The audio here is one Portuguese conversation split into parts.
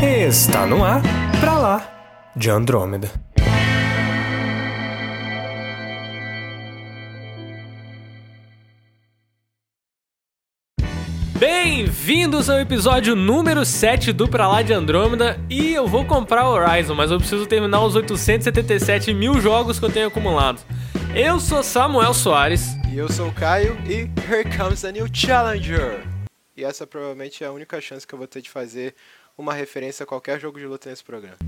Está no ar, pra lá, de Andrômeda. Bem-vindos ao episódio número 7 do Pra Lá de Andrômeda E eu vou comprar Horizon, mas eu preciso terminar os 877 mil jogos que eu tenho acumulados Eu sou Samuel Soares. E eu sou o Caio e here comes a new challenger. E essa provavelmente é a única chance que eu vou ter de fazer uma referência a qualquer jogo de luta nesse programa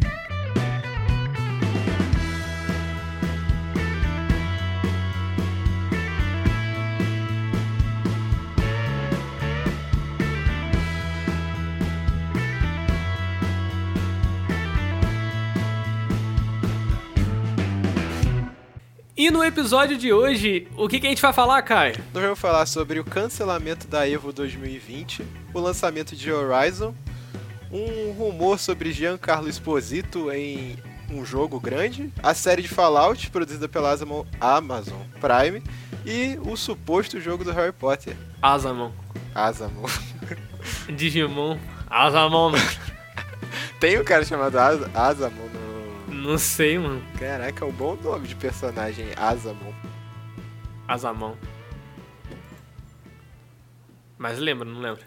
E no episódio de hoje, o que, que a gente vai falar, Caio? Nós vamos falar sobre o cancelamento da EVO 2020, o lançamento de Horizon, um rumor sobre Giancarlo Esposito em um jogo grande, a série de Fallout produzida pela Amazon Prime e o suposto jogo do Harry Potter. Asamon. Asamon. Digimon. Asamon. Tem um cara chamado As Asamon no não sei, mano. Caraca, é um bom nome de personagem, Azamon. Azamon. Mas lembra, não lembra?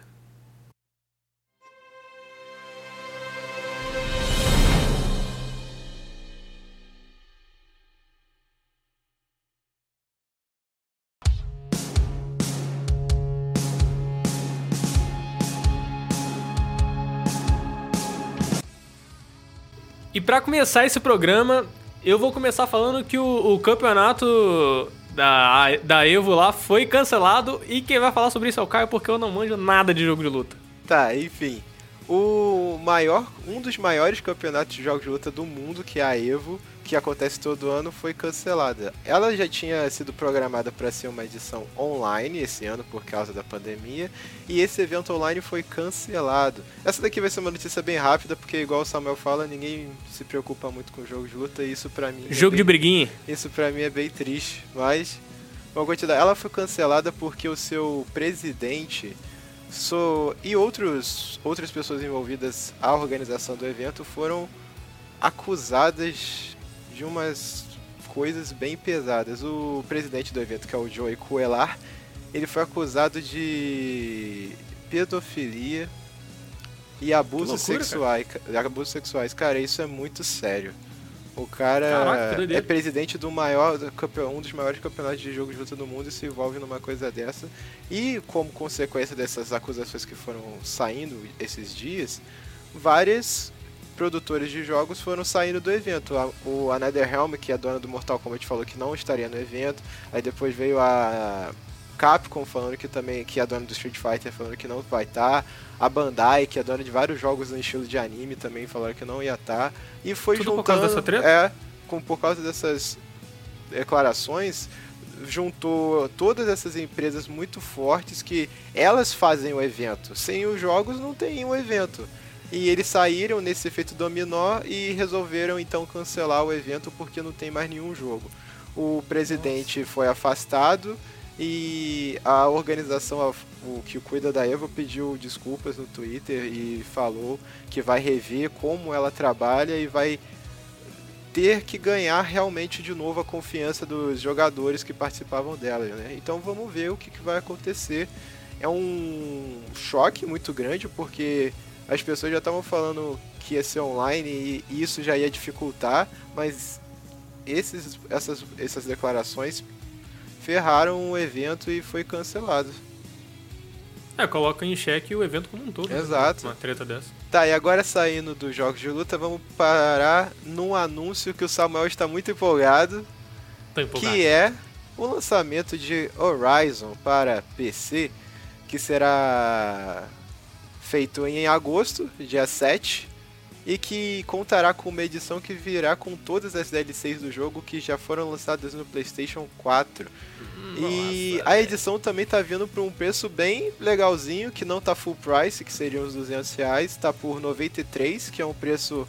Para começar esse programa, eu vou começar falando que o, o campeonato da, da Evo lá foi cancelado e quem vai falar sobre isso é o Caio porque eu não manjo nada de jogo de luta. Tá, enfim. O maior, um dos maiores campeonatos de jogos de luta do mundo, que é a Evo, que acontece todo ano, foi cancelada. Ela já tinha sido programada para ser uma edição online esse ano por causa da pandemia, e esse evento online foi cancelado. Essa daqui vai ser uma notícia bem rápida, porque igual o Samuel fala, ninguém se preocupa muito com jogos de luta, e isso para mim é Jogo é bem, de briguinha. Isso para mim é bem triste, mas vamos continuar. Ela foi cancelada porque o seu presidente so, e outros, outras pessoas envolvidas à organização do evento foram acusadas de umas coisas bem pesadas. O presidente do evento, que é o Joey Coelar, ele foi acusado de pedofilia e abusos sexuais. Cara. Abusos sexuais. Cara, isso é muito sério. O cara Caraca, é presidente do maior, um dos maiores campeonatos de jogo de luta do mundo e se envolve numa coisa dessa. E como consequência dessas acusações que foram saindo esses dias, várias produtores de jogos foram saindo do evento. O a NetherRealm, que é a dona do Mortal Kombat, falou que não estaria no evento. Aí depois veio a Capcom falando que também que é a dona do Street Fighter falando que não vai estar. Tá. A Bandai, que é dona de vários jogos no estilo de anime, também falaram que não ia estar. Tá. E foi Tudo juntando, por causa dessa treta? É, com, por causa dessas declarações, juntou todas essas empresas muito fortes que elas fazem o evento. Sem os jogos não tem um evento. E eles saíram nesse efeito dominó e resolveram então cancelar o evento porque não tem mais nenhum jogo. O presidente Nossa. foi afastado e a organização o que cuida da Evo pediu desculpas no Twitter e falou que vai rever como ela trabalha e vai ter que ganhar realmente de novo a confiança dos jogadores que participavam dela. Né? Então vamos ver o que, que vai acontecer. É um choque muito grande porque as pessoas já estavam falando que ia ser online e isso já ia dificultar, mas esses, essas, essas declarações ferraram o evento e foi cancelado. É, coloca em xeque o evento como um todo. Né? Exato. Né? Uma treta dessa. Tá, e agora saindo dos jogos de luta, vamos parar num anúncio que o Samuel está muito empolgado. Tô empolgado. Que é o lançamento de Horizon para PC, que será feito em agosto, dia 7, e que contará com uma edição que virá com todas as DLCs do jogo que já foram lançadas no PlayStation 4. Hum, e nossa, a edição também tá vindo por um preço bem legalzinho, que não tá full price, que seriam os 200 reais, tá por 93, que é um preço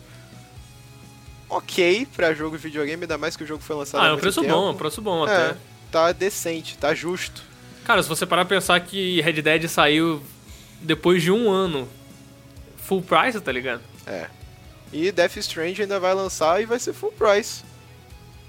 ok para jogo de videogame, ainda mais que o jogo foi lançado Ah, é um preço tempo. bom, é um preço bom é, até. Tá decente, tá justo. Cara, se você parar pra pensar que Red Dead saiu depois de um ano full price, tá ligado? É. E Death Strange ainda vai lançar e vai ser full price.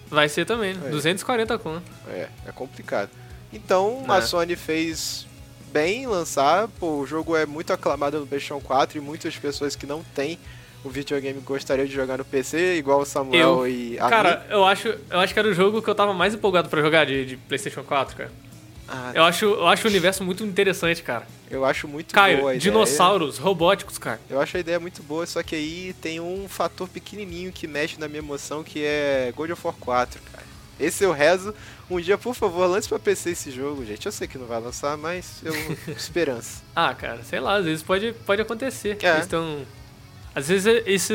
Vai ser também? É. 240 conto. É, é complicado. Então É. a Sony fez bem em lançar, pô, o jogo é muito aclamado no PlayStation 4 e muitas pessoas que não têm o videogame gostariam de jogar no PC, igual o Samuel Eu. e a Cara, eu acho, eu acho que era o jogo que eu tava mais empolgado pra jogar de, de PlayStation 4, cara. Ah, Eu acho, eu acho o universo muito interessante, cara. Eu acho muito boa a Caio, ideia. dinossauros robóticos, cara. Eu acho a ideia muito boa, só que aí tem um fator pequenininho que mexe na minha emoção, que é God of War 4, cara. Esse eu rezo. Um dia, por favor, lance pra PC esse jogo, gente. Eu sei que não vai lançar, mas eu esperança. Ah, cara, sei lá, às vezes pode, pode acontecer. É. Às vezes é- isso,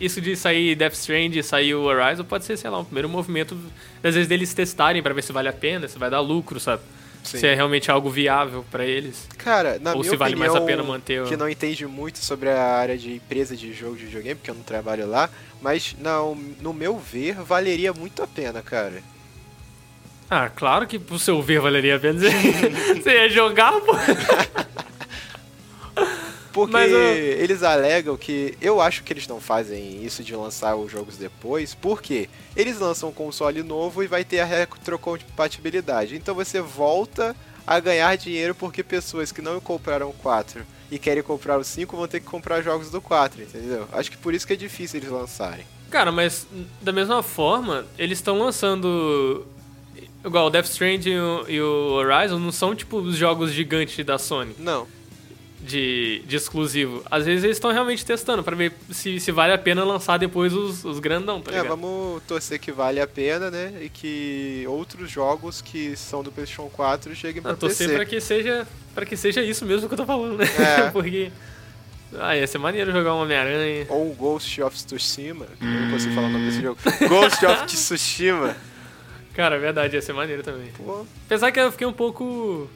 isso de sair Death Strand e sair o Horizon pode ser, sei lá, um primeiro movimento, às vezes, deles testarem pra ver se vale a pena, se vai dar lucro, sabe? Sim. Se é realmente algo viável pra eles. Cara, na Ou minha se vale mais opinião, a pena manter o- que não entende muito sobre a área de empresa de jogo de videogame, porque eu não trabalho lá, mas não, no meu ver, valeria muito a pena, cara. Ah, claro que pro seu ver valeria a pena. Você ia jogar, pô. Porque Mas, ó- eles alegam que. Eu acho que eles não fazem isso de lançar os jogos depois, porque eles lançam um console novo e vai ter a retrocompatibilidade. Então você volta a ganhar dinheiro porque pessoas que não compraram o 4 e querem comprar o 5 vão ter que comprar jogos do 4, entendeu? Acho que por isso que é difícil eles lançarem. Cara, mas da mesma forma, eles estão lançando. Igual o Death Strand e o, e o Horizon não são tipo os jogos gigantes da Sony, Não. De, de exclusivo. Às vezes eles estão realmente testando pra ver se, se vale a pena lançar depois os, os grandão, tá É, ligado? vamos torcer que vale a pena, né? E que outros jogos que são do PlayStation 4 cheguem pra Ah, torcer PC. pra que seja para que seja isso mesmo que eu tô falando, né? É. Porque ah, ia ser maneiro jogar um Homem-Aranha. Ou um Ghost of Tsushima, que eu não consigo falar o nome desse jogo. Ghost of Tsushima. Cara, é verdade, ia ser maneiro também. Pô, Apesar que eu fiquei um pouco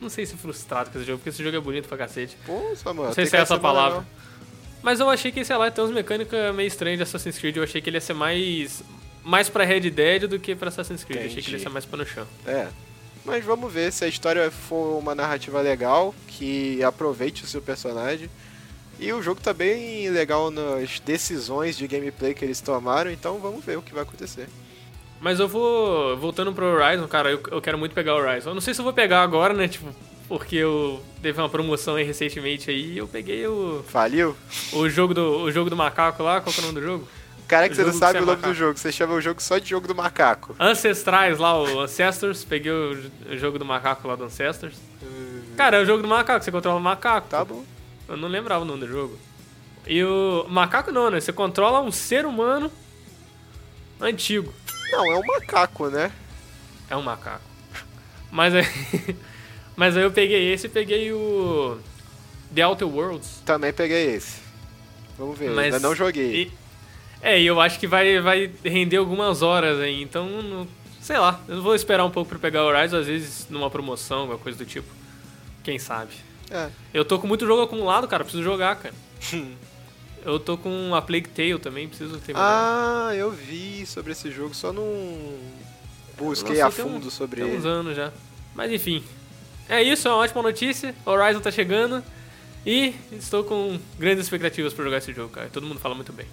não sei se frustrado com esse jogo, porque esse jogo é bonito pra cacete. pô, Samuel. Não sei se é essa palavra. Mas eu achei que, sei lá, tem umas mecânicas meio estranhas de Assassin's Creed. Eu achei que ele ia ser mais. mais pra Red Dead do que pra Assassin's Creed. Eu achei que ele ia Entendi. ser mais pé no chão. É. Mas vamos ver se a história for uma narrativa legal, que aproveite o seu personagem. E o jogo tá bem legal nas decisões de gameplay que eles tomaram, então vamos ver o que vai acontecer. Mas eu vou. Voltando pro Horizon, cara, eu, eu quero muito pegar o Horizon. Eu não sei se eu vou pegar agora, né? Tipo, porque eu teve uma promoção aí recentemente aí e eu peguei o, Faliu? o jogo do o jogo do macaco lá, qual que é o nome do jogo? Cara, que O você não sabe o é nome do jogo, você chama o jogo só de jogo do macaco. Ancestrais lá, o Ancestors, peguei o, o jogo do macaco lá do Ancestors. Cara, é o jogo do macaco, você controla o macaco. Tá bom. Eu não lembrava o nome do jogo. E o macaco não, né? Você controla um ser humano antigo. Não, é um macaco, né? É um macaco. Mas aí, mas aí eu peguei esse e peguei o The Outer Worlds. Também peguei esse. Vamos ver, Mas, ainda não joguei. E, é, e eu acho que vai, vai render algumas horas aí, então, não- sei lá, eu vou esperar um pouco pra pegar o Horizon, às vezes numa promoção, alguma coisa do tipo. Quem sabe? É. Eu tô com muito jogo acumulado, cara, preciso jogar, cara. eu tô com a Plague Tale também, preciso terminar. Ah, eu vi sobre esse jogo, só não busquei Lançou a tem um- fundo sobre Tem uns ele. anos já. Mas enfim. É isso, é uma ótima notícia. Horizon tá chegando. E estou com grandes expectativas pra jogar esse jogo, cara. Todo mundo fala muito bem.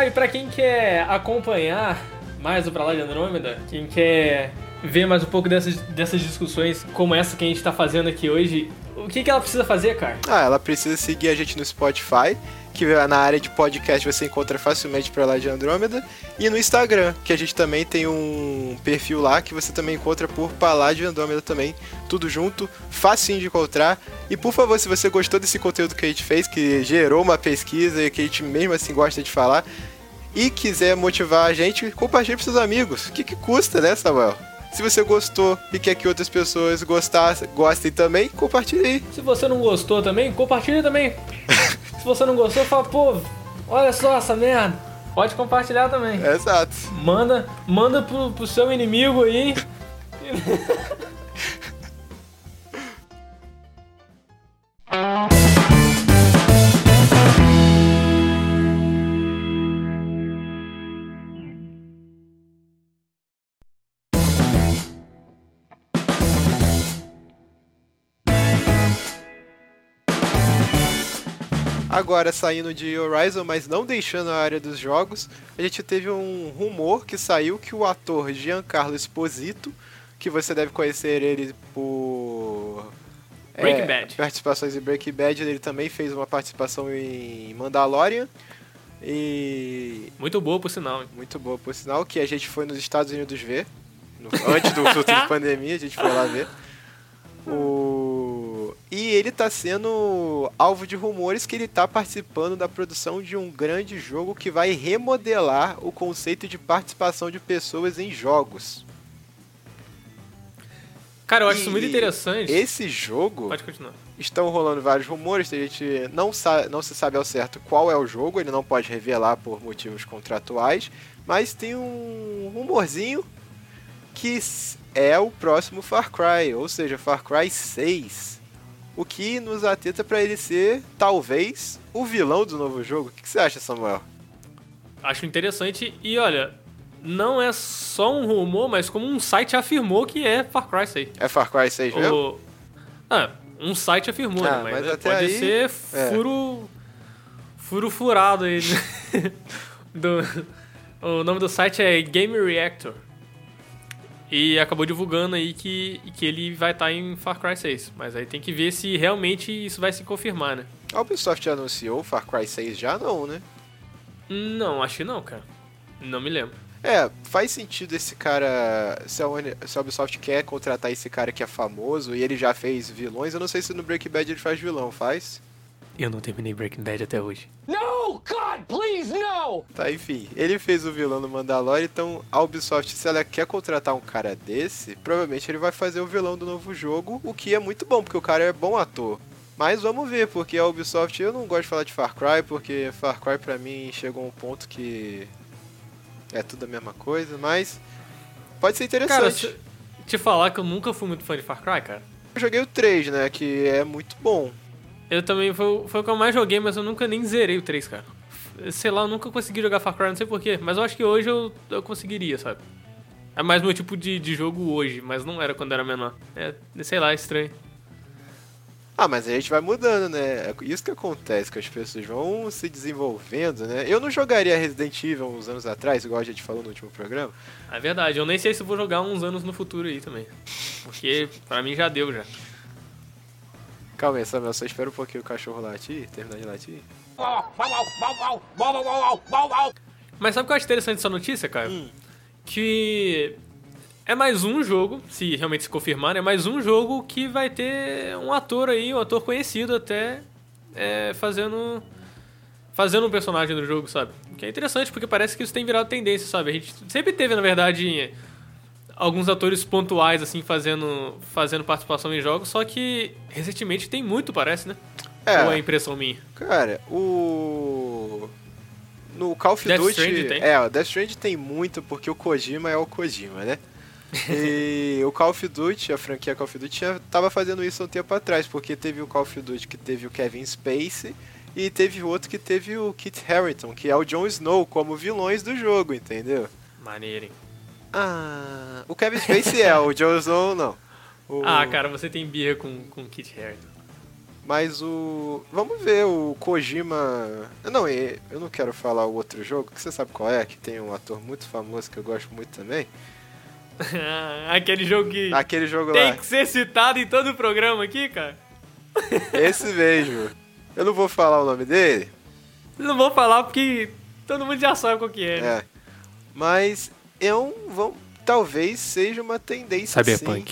Cara, e pra quem quer acompanhar mais o Pra Lá de Andrômeda, quem quer ver mais um pouco dessas, dessas discussões como essa que a gente tá fazendo aqui hoje, o que, que ela precisa fazer, cara? Ah, ela precisa seguir a gente no Spotify, que na área de podcast você encontra facilmente pra lá de Andrômeda, e no Instagram, que a gente também tem um perfil lá que você também encontra por pra lá de Andrômeda também, tudo junto, facinho de encontrar. E por favor, se você gostou desse conteúdo que a gente fez, que gerou uma pesquisa e que a gente mesmo assim gosta de falar, e quiser motivar a gente, compartilhe para seus amigos. O que, que custa, né, Samuel? Se você gostou e quer que outras pessoas gostassem, gostem também, compartilhe aí. Se você não gostou também, compartilha também. Se você não gostou, fala, pô, Olha só essa merda. Pode compartilhar também. Exato. Manda, manda pro, pro seu inimigo aí. Agora, saindo de Horizon, mas não deixando a área dos jogos, a gente teve um rumor que saiu que o ator Giancarlo Esposito, que você deve conhecer ele por Breaking é, Bad. participações em Breaking Bad, ele também fez uma participação em Mandalorian. E Muito boa, por sinal. hein? muito boa, por sinal, que a gente foi nos Estados Unidos ver. no- antes do surto de pandemia, a gente foi lá ver. O... E ele tá sendo alvo de rumores que ele tá participando da produção de um grande jogo que vai remodelar o conceito de participação de pessoas em jogos. Cara, eu acho E isso muito interessante. Esse jogo Pode continuar. estão rolando vários rumores, a gente não, sa não se sabe ao certo qual é o jogo, ele não pode revelar por motivos contratuais, mas tem um rumorzinho que é o próximo Far Cry, ou seja, Far Cry 6. O que nos atenta para ele ser, talvez, o vilão do novo jogo. O que você acha, Samuel? Acho interessante. E olha, não é só um rumor, mas como um site afirmou que é Far Cry 6. É Far Cry 6 mesmo? O... Ah, um site afirmou, Ah, né? Mas, mas é, pode aí, ser é. furo. Furo furado aí. né? do... O nome do site é Game Reactor. E acabou divulgando aí que, que ele vai estar em Far Cry 6. Mas aí tem que ver se realmente isso vai se confirmar, né? A Ubisoft já anunciou Far Cry 6 já não, né? Não, acho que não, cara. Não me lembro. É, faz sentido esse cara. Se a, Uni- se a Ubisoft quer contratar esse cara que é famoso e ele já fez vilões, eu não sei se no Breaking Bad ele faz vilão, faz? Eu não terminei Breaking Bad até hoje. No! God, please, no! Tá, enfim, ele fez o vilão no Mandalorian, então a Ubisoft, se ela quer contratar um cara desse, provavelmente ele vai fazer o vilão do novo jogo, o que é muito bom, porque o cara é bom ator. Mas vamos ver, porque a Ubisoft, eu não gosto de falar de Far Cry, porque Far Cry pra mim chegou a um ponto que é tudo a mesma coisa, mas pode ser interessante. Cara, se- te falar que eu nunca fui muito fã de Far Cry, cara. Eu joguei o 3, né, que é muito bom. Eu também, foi, o- foi o que eu mais joguei, mas eu nunca nem zerei o 3, cara. Sei lá, eu nunca consegui jogar Far Cry, não sei porquê. Mas eu acho que hoje eu, eu conseguiria, sabe? É mais meu tipo de, de jogo hoje, mas não era quando era menor. É, sei lá, é estranho. Ah, mas a gente vai mudando, né? É isso que acontece, que as pessoas vão se desenvolvendo, né? Eu não jogaria Resident Evil uns anos atrás, igual a gente falou no último programa. É verdade, eu nem sei se vou jogar uns anos no futuro aí também. Porque pra mim já deu já. Calma aí, Samuel, só espera um pouquinho o cachorro latir, terminar de latir. Mas sabe o que eu acho interessante dessa notícia, cara? Que é mais um jogo, se realmente se confirmar, é mais um jogo que vai ter um ator aí, um ator conhecido até, é, fazendo fazendo um personagem do jogo, sabe? O que é interessante, porque parece que isso tem virado tendência, sabe? A gente sempre teve, na verdade, alguns atores pontuais, assim, fazendo, fazendo participação em jogos, só que recentemente tem muito, parece, né? É. Ou é impressão minha? Cara, o. No Call of Death Duty. Tem? É, o Death Stranding tem muito, porque o Kojima é o Kojima, né? E o Call of Duty, a franquia Call of Duty, tinha, tava fazendo isso há um tempo atrás, porque teve o Call of Duty que teve o Kevin Spacey e teve outro que teve o Kit Harington, que é o Jon Snow, como vilões do jogo, entendeu? Maneiro, hein? Ah, o Kevin Spacey é, o Jon Snow não. O- Ah, cara, você tem birra com, com Kit Harington. Mas o. Vamos ver o Kojima. Não, eu não quero falar o outro jogo, que você sabe qual é, que tem um ator muito famoso que eu gosto muito também. Aquele jogo que Aquele jogo tem lá. que ser citado em todo o programa aqui, cara. Esse mesmo. Eu não vou falar o nome dele. Não vou falar porque todo mundo já sabe qual que é. né? É. Mas é um. Vamos, talvez seja uma tendência. Sim.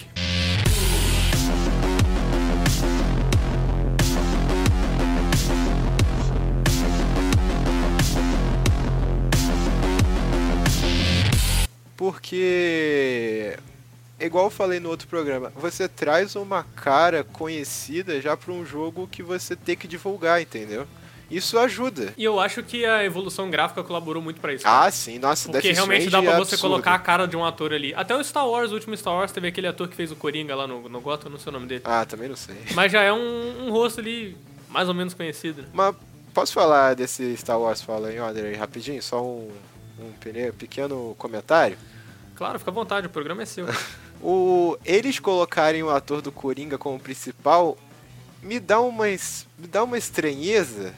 Porque. Igual eu falei no outro programa, você traz uma cara conhecida já para um jogo que você tem que divulgar, entendeu? Isso ajuda. E eu acho que a evolução gráfica colaborou muito pra isso. Ah, sim, nossa, Porque Death realmente dá Stranding pra é você absurdo. colocar a cara de um ator ali. Até o Star Wars, o último Star Wars, teve aquele ator que fez o Coringa lá no, no Gotham, não sei o nome dele. Ah, também não sei. Mas já é um, um rosto ali mais ou menos conhecido, né? Mas posso falar desse Star Wars Fallen Order aí rapidinho? Só um, um pequeno comentário. Claro, fica à vontade, o programa é seu. O, eles colocarem o ator do Coringa como principal me dá uma, me dá uma estranheza.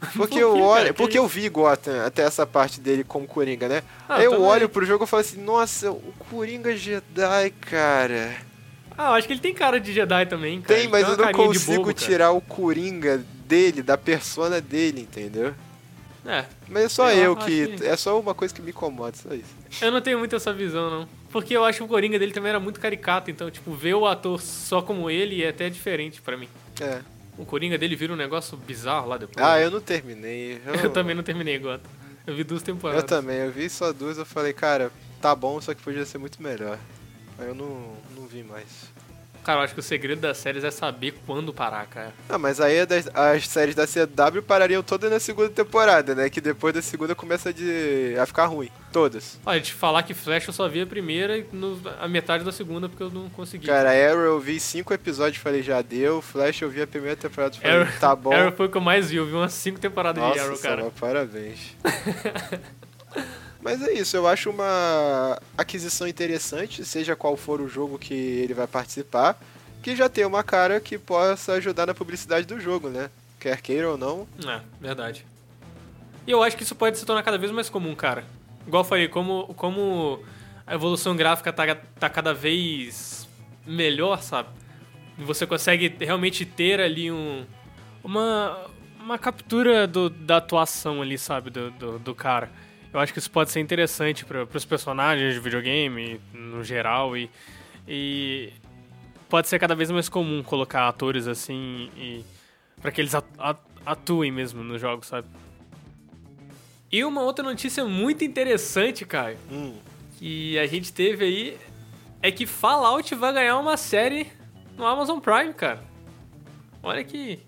Porque Por eu olho, cara? porque Que eu vi Gotham até essa parte dele como Coringa, né? Ah, Aí eu também. olho pro jogo e falo assim, nossa, o Coringa Jedi, cara. Ah, eu acho que ele tem cara de Jedi também, cara. Tem, mas uma eu não consigo bobo, tirar o Coringa dele, da persona dele, entendeu? É, Mas é só eu acho que. que- É só uma coisa que me incomoda, só isso. eu não tenho muito essa visão, não. Porque eu acho que o Coringa dele também era muito caricato, então, tipo, ver o ator só como ele é até diferente pra mim. É. O Coringa dele vira um negócio bizarro lá depois. Ah, eu não terminei. Eu, Eu também não terminei Gotham. Eu vi duas temporadas. Eu também, eu vi só duas, eu falei, cara, tá bom, só que podia ser muito melhor. Aí eu não, não vi mais. Cara, eu acho que o segredo das séries é saber quando parar, cara. Ah, mas aí das- as séries da CW parariam todas na segunda temporada, né? Que depois da segunda começa de, a ficar ruim. Todas. Olha, te falar que Flash eu só vi a primeira e no- a metade da segunda porque eu não consegui. Cara, Arrow eu vi cinco episódios e falei, já deu. Flash eu vi a primeira temporada e falei, Arrow, tá bom. Arrow foi o que eu mais vi, eu vi umas cinco temporadas de Nossa, Arrow, cara. Samuel, parabéns. Mas é isso, eu acho uma aquisição interessante, seja qual for o jogo que ele vai participar, que já tem uma cara que possa ajudar na publicidade do jogo, né? Quer queira ou não. É, verdade. E eu acho que isso pode se tornar cada vez mais comum, cara. Igual eu falei, como, como a evolução gráfica tá, tá cada vez melhor, sabe? Você consegue realmente ter ali um, uma, uma captura do- da atuação ali, sabe? Do, do, do cara. Eu acho que isso pode ser interessante para os personagens de videogame, no geral, e, e pode ser cada vez mais comum colocar atores assim e para que eles at- at- atuem mesmo nos jogos, sabe? E uma outra notícia muito interessante, Caio, Hum, que a gente teve aí é que Fallout vai ganhar uma série no Amazon Prime, cara. Olha que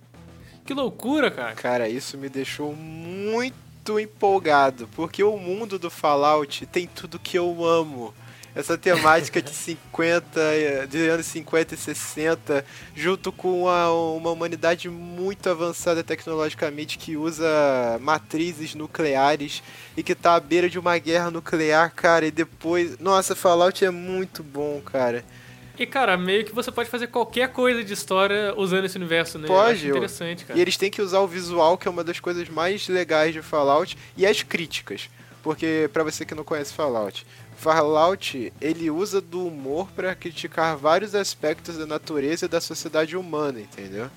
que loucura, cara. cara, isso me deixou muito empolgado, porque o mundo do Fallout tem tudo que eu amo. Essa temática de 50, eh, de anos 50 e 60, junto com uma, uma humanidade muito avançada tecnologicamente que usa matrizes nucleares e que tá à beira de uma guerra nuclear, cara, e depois. Nossa, Fallout é muito bom, cara. E cara, meio que você pode fazer qualquer coisa de história usando esse universo, né? Pode, interessante, cara. E eles têm que usar o visual, que é uma das coisas mais legais de Fallout, e as críticas. Porque, pra você que não conhece Fallout, Fallout, ele usa do humor pra criticar vários aspectos da natureza e da sociedade humana, entendeu?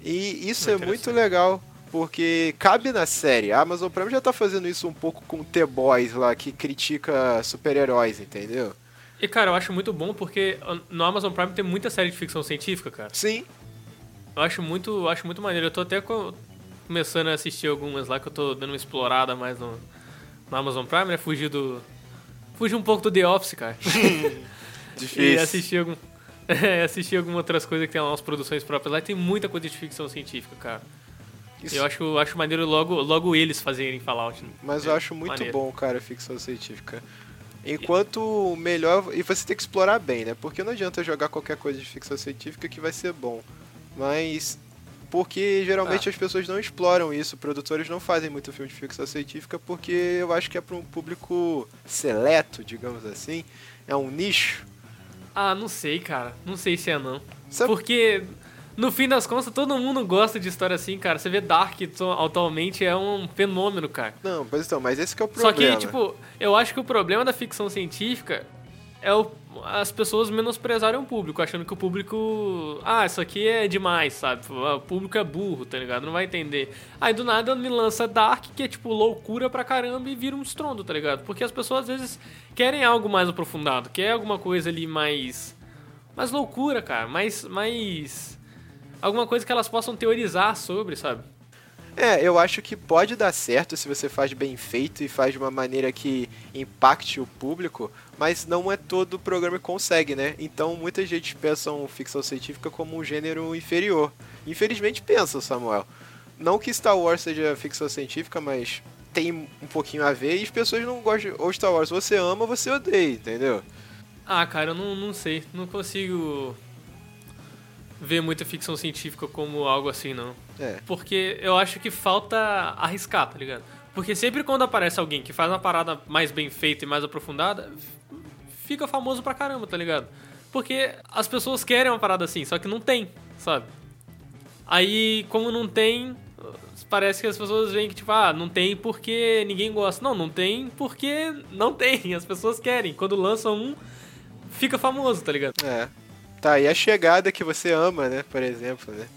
E isso é muito legal, porque cabe na série. A Amazon Prime já tá fazendo isso um pouco com The Boys lá, que critica super-heróis, entendeu? E cara, eu acho muito bom porque no Amazon Prime tem muita série de ficção científica, cara. Sim, Eu acho muito, eu acho muito maneiro. Eu tô até co- começando a assistir algumas lá que eu tô dando uma explorada mais no, no Amazon Prime, né? Fugir do. Fugir um pouco do The Office, cara. e difícil. assistir algum. É, assistir algumas outras coisas que tem lá umas produções próprias lá. E tem muita coisa de ficção científica, cara. Isso- Eu acho, acho maneiro logo, logo eles fazerem Fallout. Mas É, eu acho muito maneiro. bom, cara, a ficção científica. Enquanto melhor. E você tem que explorar bem, né? Porque não adianta jogar qualquer coisa de ficção científica que vai ser bom. Mas. Porque geralmente Ah. as pessoas não exploram isso, produtores não fazem muito filme de ficção científica porque eu acho que é para um público seleto, digamos assim. É um nicho. Ah, não sei, cara. Não sei se é não. Sabe- Porque, no fim das contas, todo mundo gosta de história assim, cara. Você vê Dark atualmente é um fenômeno, cara. Não, pois então, mas esse que é o Só problema. que, tipo, eu acho que o problema da ficção científica é o- as pessoas menosprezarem o público, achando que o público. Ah, isso aqui é demais, sabe? O público é burro, tá ligado? Não vai entender. Aí do nada me lança Dark, que é tipo loucura pra caramba e vira um estrondo, tá ligado? Porque as pessoas às vezes querem algo mais aprofundado, quer alguma coisa ali mais. Mais loucura, cara. Mais. mais alguma coisa que elas possam teorizar sobre, sabe? É, eu acho que pode dar certo se você faz bem feito e faz de uma maneira que impacte o público, mas não é todo programa que consegue, né? Então muita gente pensa ficção científica como um gênero inferior. Infelizmente pensa, Samuel. Não que Star Wars seja ficção científica, mas tem um pouquinho a ver e as pessoas não gostam. Ou Star Wars você ama você odeia, entendeu? Ah, cara, eu não, não sei. Não consigo ver muita ficção científica como algo assim, não. É. Porque eu acho que falta arriscar, tá ligado? Porque sempre quando aparece alguém que faz uma parada mais bem feita e mais aprofundada, fica famoso pra caramba, tá ligado? Porque as pessoas querem uma parada assim, só que não tem, sabe? Aí, como não tem, parece que as pessoas veem que, tipo, ah, não tem porque ninguém gosta. Não, não tem porque não tem. As pessoas querem. Quando lançam um, fica famoso, tá ligado? É. Tá, e a chegada que você ama, né? Por exemplo, né?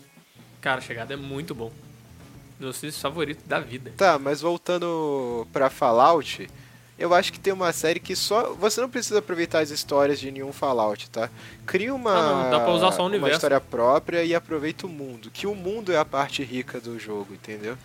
Cara, a chegada é muito bom. Meus filmes favoritos da vida. Tá, mas voltando pra Fallout, eu acho que tem uma série que só. Você não precisa aproveitar as histórias de nenhum Fallout, tá? Cria uma. Ah, não, dá pra usar só o Uma universo. história própria e aproveita o mundo. Que o mundo é a parte rica do jogo, entendeu?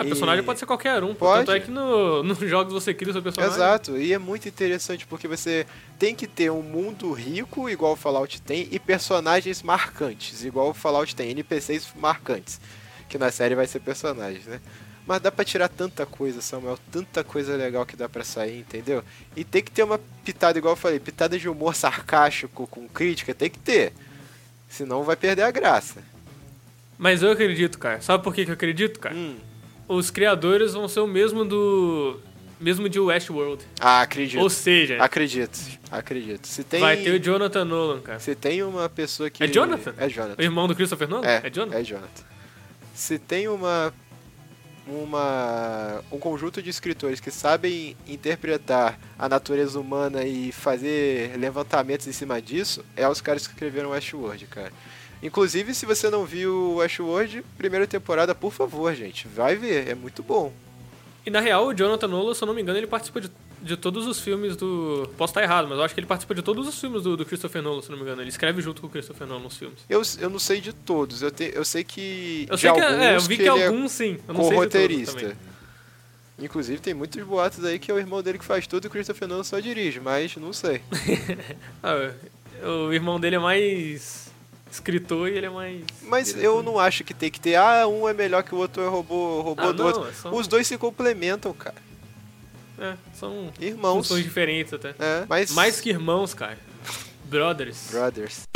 A E- personagem pode ser qualquer um. Pode. Tanto é que no, nos jogos você cria o seu personagem. Exato, e é muito interessante porque você tem que ter um mundo rico, igual o Fallout tem, e personagens marcantes, igual o Fallout tem, NPCs marcantes, que na série vai ser personagens, né? Mas dá pra tirar tanta coisa, Samuel, tanta coisa legal que dá pra sair, entendeu? E tem que ter uma pitada, igual eu falei, pitada de humor sarcástico com crítica, tem que ter. Senão vai perder a graça. Mas eu acredito, cara. Sabe por que, que eu acredito, cara? Hum. Os criadores vão ser o mesmo do. Mesmo de Westworld. Ah, acredito. Ou seja, Acredito, acredito. Se tem... vai ter o Jonathan Nolan, cara. Se tem uma pessoa que... É Jonathan? É Jonathan. O irmão do Christopher Nolan? É, Jonathan? é Jonathan. Se tem uma uma um conjunto de escritores que sabem interpretar a natureza humana e fazer levantamentos em cima disso, é os caras que escreveram Westworld, cara. Inclusive, se você não viu Westworld, primeira temporada, por favor, gente, vai ver, é muito bom. E na real, o Jonathan Nolan, se eu não me engano, ele participa de, de todos os filmes do. Posso estar errado, mas eu acho que ele participa de todos os filmes do, do Christopher Nolan, se eu não me engano. Ele escreve junto com o Christopher Nolan nos filmes. Eu, eu não sei de todos, eu, te, eu sei que Eu de sei que. alguns É, eu vi que, ele é alguns sim. Eu não sei também. Inclusive, tem muitos boatos aí que é o irmão dele que faz tudo e o Christopher Nolan só dirige, mas não sei. Ah, o irmão dele é mais escritor e ele é mais. Mas diretor. eu não acho que tem que ter, ah, um é melhor que o outro é robô, robô Ah, do não, outro. é só- Os dois se complementam, cara. É, são Irmãos. funções diferentes até. É, mas... Mais que irmãos, cara. Brothers. Brothers.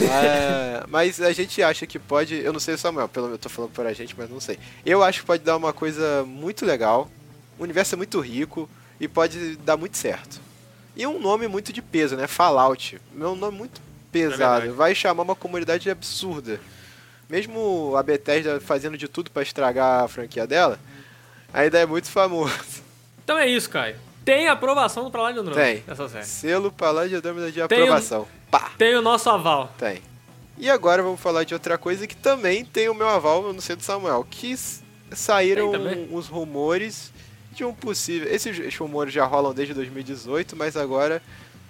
É, mas a gente acha que pode, eu não sei o Samuel, pelo menos eu tô falando por a gente, mas não sei. Eu acho que pode dar uma coisa muito legal. O universo é muito rico e pode dar muito certo. E um nome muito de peso, né? Fallout. É um nome muito pesado. verdade. Vai chamar uma comunidade absurda. Mesmo a Bethesda fazendo de tudo pra estragar a franquia dela, ainda é muito famoso. Então é isso, Caio. Tem aprovação pra lá de Andrômeda. Tem. Essa série. Selo Palácio de Andrômeda de Tem aprovação. Pá! Tem o nosso aval. Tem. E agora vamos falar de outra coisa que também tem o meu aval no centro Samuel, que saíram os rumores de um possível. Esses, rumores já rolam desde 2018, mas agora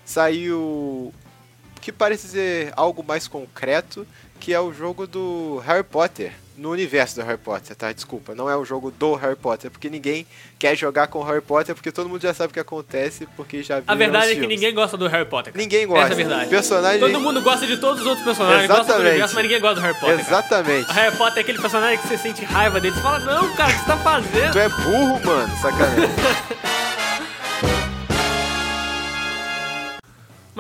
saiu o que parece ser algo mais concreto, que é o jogo do Harry Potter. No universo do Harry Potter, tá? Desculpa, não é o jogo do Harry Potter, porque ninguém quer jogar com o Harry Potter, porque todo mundo já sabe o que acontece, porque já viu A verdade é que ninguém gosta do Harry Potter. cara. Ninguém gosta. Essa é a verdade. Personagem... Todo mundo gosta de todos os outros personagens, gosta do Exatamente. universo, mas ninguém gosta do Harry Potter. Exatamente. O Harry Potter é aquele personagem que você sente raiva dele. Você fala, não, cara, o que você tá fazendo? Tu é burro, mano, sacanagem.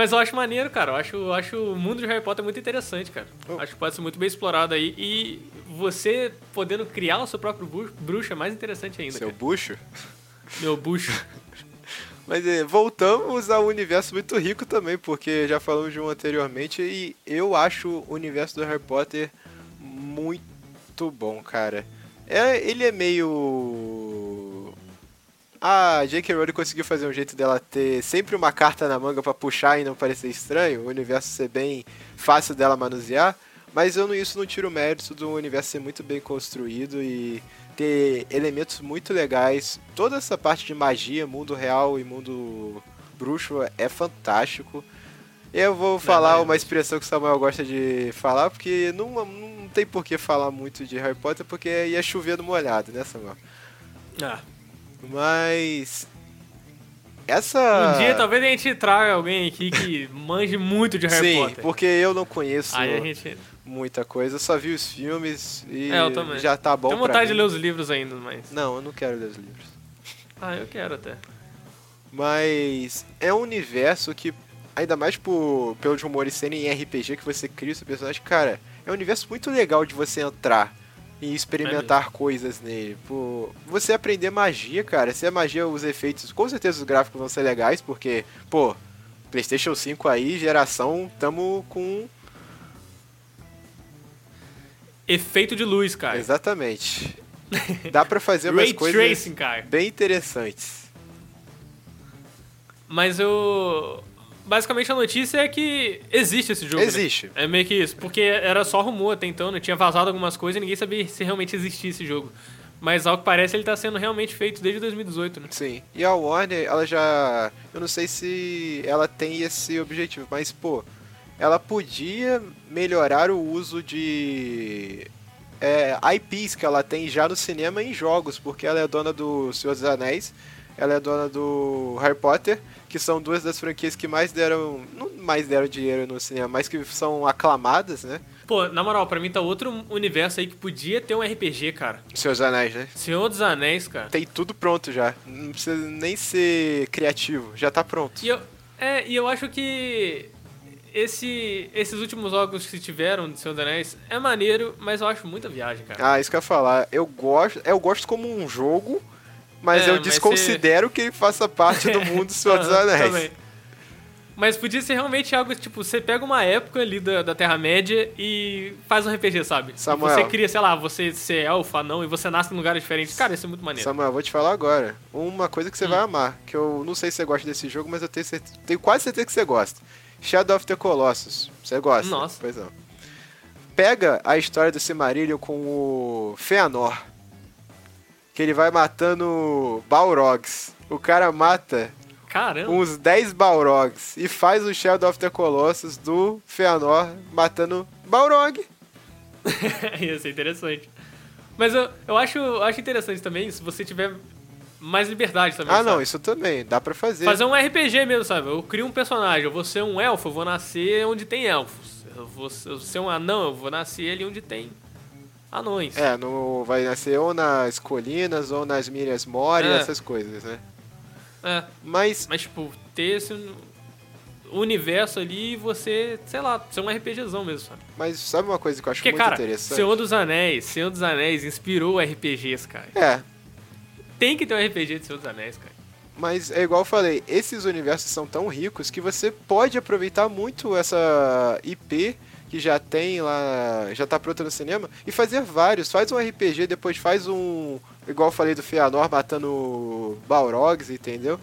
Mas eu acho maneiro, cara. Eu acho, eu acho o mundo de Harry Potter muito interessante, cara. Oh. Acho que pode ser muito bem explorado aí. E você podendo criar o seu próprio bruxo é mais interessante ainda, Seu cara. bucho. Meu bucho. Mas é, voltamos ao universo muito rico também, porque já falamos de um anteriormente e eu acho o universo do Harry Potter muito bom, cara. É, ele é meio. A J.K. Rowling conseguiu fazer um jeito dela ter sempre uma carta na manga pra puxar e não parecer estranho, o universo ser bem fácil dela manusear, mas eu isso não tira o mérito do universo ser muito bem construído e ter elementos muito legais. Toda essa parte de magia, mundo real e mundo bruxo é fantástico. Eu vou falar Verdade. uma expressão que o Samuel gosta de falar, porque não, não tem por que falar muito de Harry Potter, porque ia chover no molhado, né, Samuel? Ah, Mas. Essa. um dia talvez a gente traga alguém aqui que manje muito de Harry Sim, Potter. porque eu não conheço gente. muita coisa. Só vi os filmes e É, já tá bom Tenho vontade de mim. ler os livros ainda, mas. Não, eu não quero ler os livros. Ah, eu quero até. Mas é um universo que, ainda mais por, pelos rumores serem em RPG que você cria o seu personagem, cara, é um universo muito legal de você entrar e experimentar coisas nele. Você aprender magia, cara. Se a magia, os efeitos, com certeza os gráficos vão ser legais, porque, pô, PlayStation 5 aí, geração, tamo com. Efeito de luz, cara. Exatamente. Dá pra fazer umas coisas Tracing, cara. bem interessantes. Mas eu. Basicamente a notícia é que existe esse jogo. né? Existe. É meio que isso. Porque era só rumor até então, né? Tinha vazado algumas coisas e ninguém sabia se realmente existia esse jogo. Mas ao que parece ele tá sendo realmente feito desde 2018, né? Sim. E a Warner, ela já. Eu não sei se ela tem esse objetivo, mas, pô, ela podia melhorar o uso de. É, IPs que ela tem já no cinema e em jogos, porque ela é dona do Senhor dos Anéis, ela é dona do Harry Potter, que são duas das franquias que mais deram. Não mais deram dinheiro no cinema, mas que são aclamadas, né? Pô, na moral, pra mim tá outro universo aí que podia ter um RPG, cara. Senhor dos Anéis, né? Senhor dos Anéis, cara. Tem tudo pronto já. Não precisa nem ser criativo, já tá pronto. E eu, é, e eu acho que esse, esses últimos jogos que tiveram de Senhor dos Anéis é maneiro, mas eu acho muita viagem, cara. Ah, isso que eu ia falar. Eu gosto, eu gosto como um jogo, mas É, eu mas desconsidero que ele faça parte do mundo dos Senhor dos Anéis. também. Mas podia ser realmente algo, tipo, você pega uma época ali da, da Terra-média e faz um RPG, sabe? Samuel. Você cria, sei lá, você ser elfo, não, e você nasce em lugares diferentes. Cara, isso é muito maneiro. Samuel, vou te falar agora. Uma coisa Hum. que você vai amar, que eu não sei se você gosta desse jogo, mas eu tenho, certe- tenho quase certeza que você gosta. Shadow of the Colossus. Você gosta? Nossa. Pois não. Pega a história do Silmarillion com o Feanor. Que ele vai matando Balrogs. O cara mata Caramba. uns 10 Balrogs e faz o Shadow of the Colossus do Feanor matando Balrog. Ia ser interessante. Mas eu, eu acho, acho interessante também se você tiver mais liberdade também. Ah, não, sabe? isso também, dá pra fazer. Fazer um RPG mesmo, sabe? Eu crio um personagem, eu vou ser um elfo, eu vou nascer onde tem elfos. Eu vou, eu vou ser um anão, eu vou nascer ali onde tem anões. É, no, vai nascer ou nas colinas ou nas Minas Mori, É. essas coisas, né? É, Mas, mas tipo, ter esse universo ali e você, sei lá, ser um RPGzão mesmo, sabe? mas sabe uma coisa que eu acho Porque, muito cara, interessante? Senhor dos Anéis, Senhor dos Anéis inspirou RPGs, cara. É, Tem que ter um RPG de Senhor dos Anéis, cara. mas é igual eu falei, esses universos são tão ricos que você pode aproveitar muito essa IP que já tem lá, já tá pronta no cinema, e fazer vários. Faz um RPG, depois faz um. Igual eu falei do Feanor matando Balrogs, entendeu?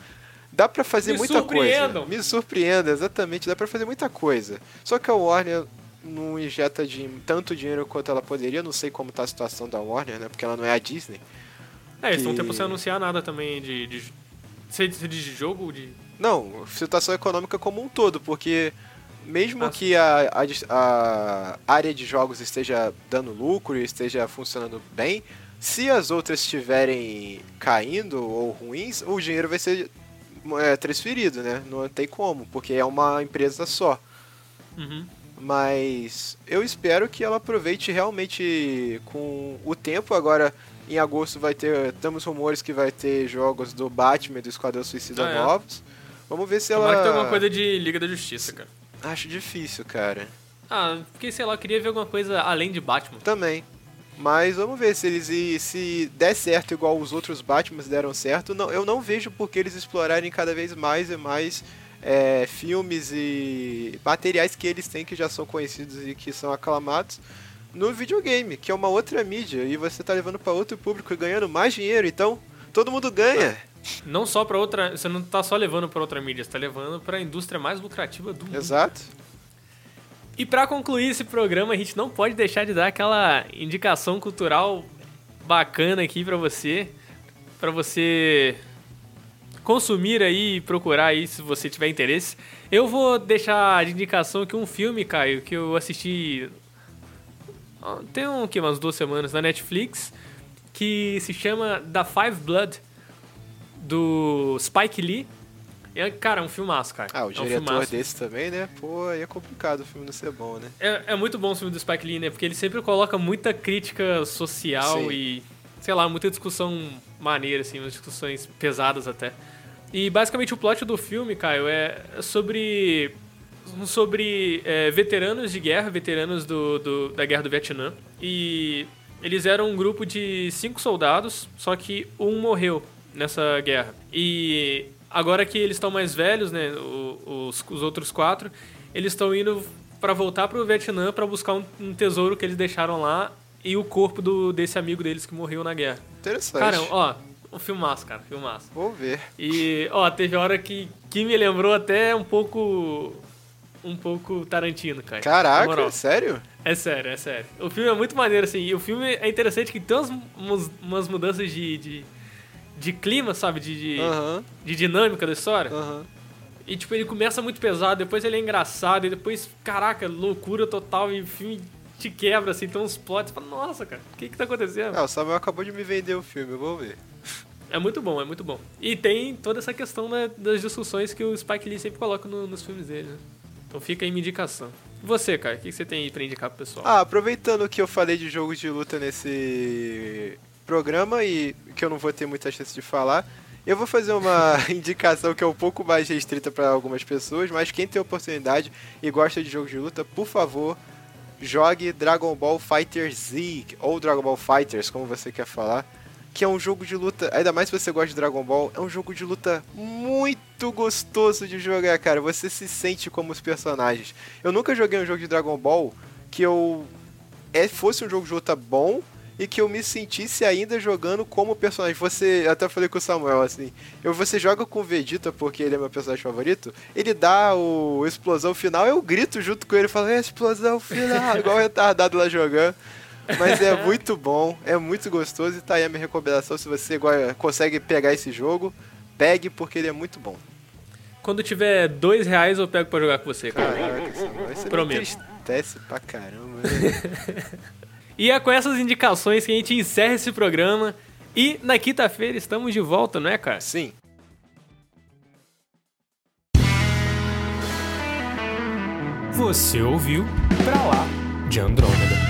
Dá pra fazer Me muita coisa. surpreendam. Me surpreenda, exatamente. Dá pra fazer muita coisa. Só que a Warner não injeta de tanto dinheiro quanto ela poderia. Não sei como tá a situação da Warner, né? Porque ela não é a Disney. É, eles estão Que- tempo sem anunciar nada também de. de, de, de jogo, de. Não, situação econômica como um todo, porque mesmo que a, a a área de jogos esteja dando lucro e esteja funcionando bem, se as outras estiverem caindo ou ruins, o dinheiro vai ser é, transferido, né? Não tem como, porque é uma empresa só. Uhum. Mas eu espero que ela aproveite realmente com o tempo. Agora, em agosto, vai ter. Temos rumores que vai ter jogos do Batman e do Esquadrão Suicida Ah, é? novos. Vamos ver se ela. Tomara que tenha alguma coisa de Liga da Justiça, cara. Acho difícil, cara. Ah, porque sei lá, eu queria ver alguma coisa além de Batman. Também. Mas vamos ver se eles e se der certo igual os outros Batmans deram certo. Não, eu não vejo por que eles explorarem cada vez mais e mais é, filmes e materiais que eles têm que já são conhecidos e que são aclamados no videogame, que é uma outra mídia e você tá levando para outro público e ganhando mais dinheiro, então todo mundo ganha. Não só pra outra. Você não tá só levando pra outra mídia, você tá levando pra indústria mais lucrativa do mundo. Exato. E pra concluir esse programa, a gente não pode deixar de dar aquela indicação cultural bacana aqui pra você, Pra você consumir aí e procurar aí se você tiver interesse. Eu vou deixar de indicação aqui um filme, Caio, que eu assisti tem um, que, umas duas semanas na Netflix, que se chama The Five Blood, do Spike Lee. É, cara, é um filmaço, cara. Ah, o é um diretor filmaço. desse também, né? Pô, aí é complicado o filme não ser bom, né? É, é muito bom o filme do Spike Lee, né? Porque ele sempre coloca muita crítica social Sim. e, sei lá, muita discussão maneira, assim, umas discussões pesadas até. E basicamente o plot do filme, Caio, é sobre. sobre é, veteranos de guerra, veteranos do, do- da guerra do Vietnã. E eles eram um grupo de cinco soldados, só que um morreu nessa guerra. E agora que eles estão mais velhos, né, o- os, os outros quatro, eles estão indo pra voltar pro Vietnã pra buscar um, um tesouro que eles deixaram lá e o corpo do, desse amigo deles que morreu na guerra. Interessante. Cara, ó, um filmaço, cara, filmaço. Vou ver. E, ó, teve hora que, que me lembrou até um pouco. Um pouco Tarantino, cara. Caraca, moral. sério? É sério, é sério. O filme é muito maneiro, assim. E o filme é interessante que tem umas, umas, umas mudanças de, de, de clima, sabe? De, de, de dinâmica da história. E, tipo, ele começa muito pesado, depois ele é engraçado, e depois, caraca, loucura total. E o filme te quebra, assim. Tem uns plots. Fala, nossa, cara, o que que tá acontecendo? Ah, o Samuel acabou de me vender o filme, eu vou ver. É muito bom, é muito bom. E tem toda essa questão né, das discussões que o Spike Lee sempre coloca no- nos filmes dele, né? Então fica aí minha indicação. E você, cara, o que que você tem aí pra indicar pro pessoal? Ah, aproveitando que eu falei de jogos de luta nesse programa e que eu não vou ter muita chance de falar, eu vou fazer uma indicação que é um pouco mais restrita para algumas pessoas, mas quem tem oportunidade e gosta de jogos de luta, por favor, jogue Dragon Ball Fighter Z ou Dragon Ball Fighters, como você quer falar, que é um jogo de luta, ainda mais se você gosta de Dragon Ball, é um jogo de luta muito gostoso de jogar, cara. Você se sente como os personagens. Eu nunca joguei um jogo de Dragon Ball que eu é, fosse um jogo de luta bom e que eu me sentisse ainda jogando como personagem. Você, eu até falei com o Samuel assim, eu você joga com o Vegeta porque ele é meu personagem favorito, ele dá o explosão final, eu grito junto com ele, falo, é explosão final, igual retardado lá jogando. Mas é muito bom, é muito gostoso e tá aí a minha recomendação. Se você consegue pegar esse jogo, pegue porque ele é muito bom. Quando tiver dois reais, eu pego pra jogar com você, cara. Caraca, Samuel, me Prometo. entristece pra caramba. E é com essas indicações que a gente encerra esse programa. E na quinta-feira estamos de volta, não é, cara? Sim. Você ouviu Pra Lá de Andrômeda.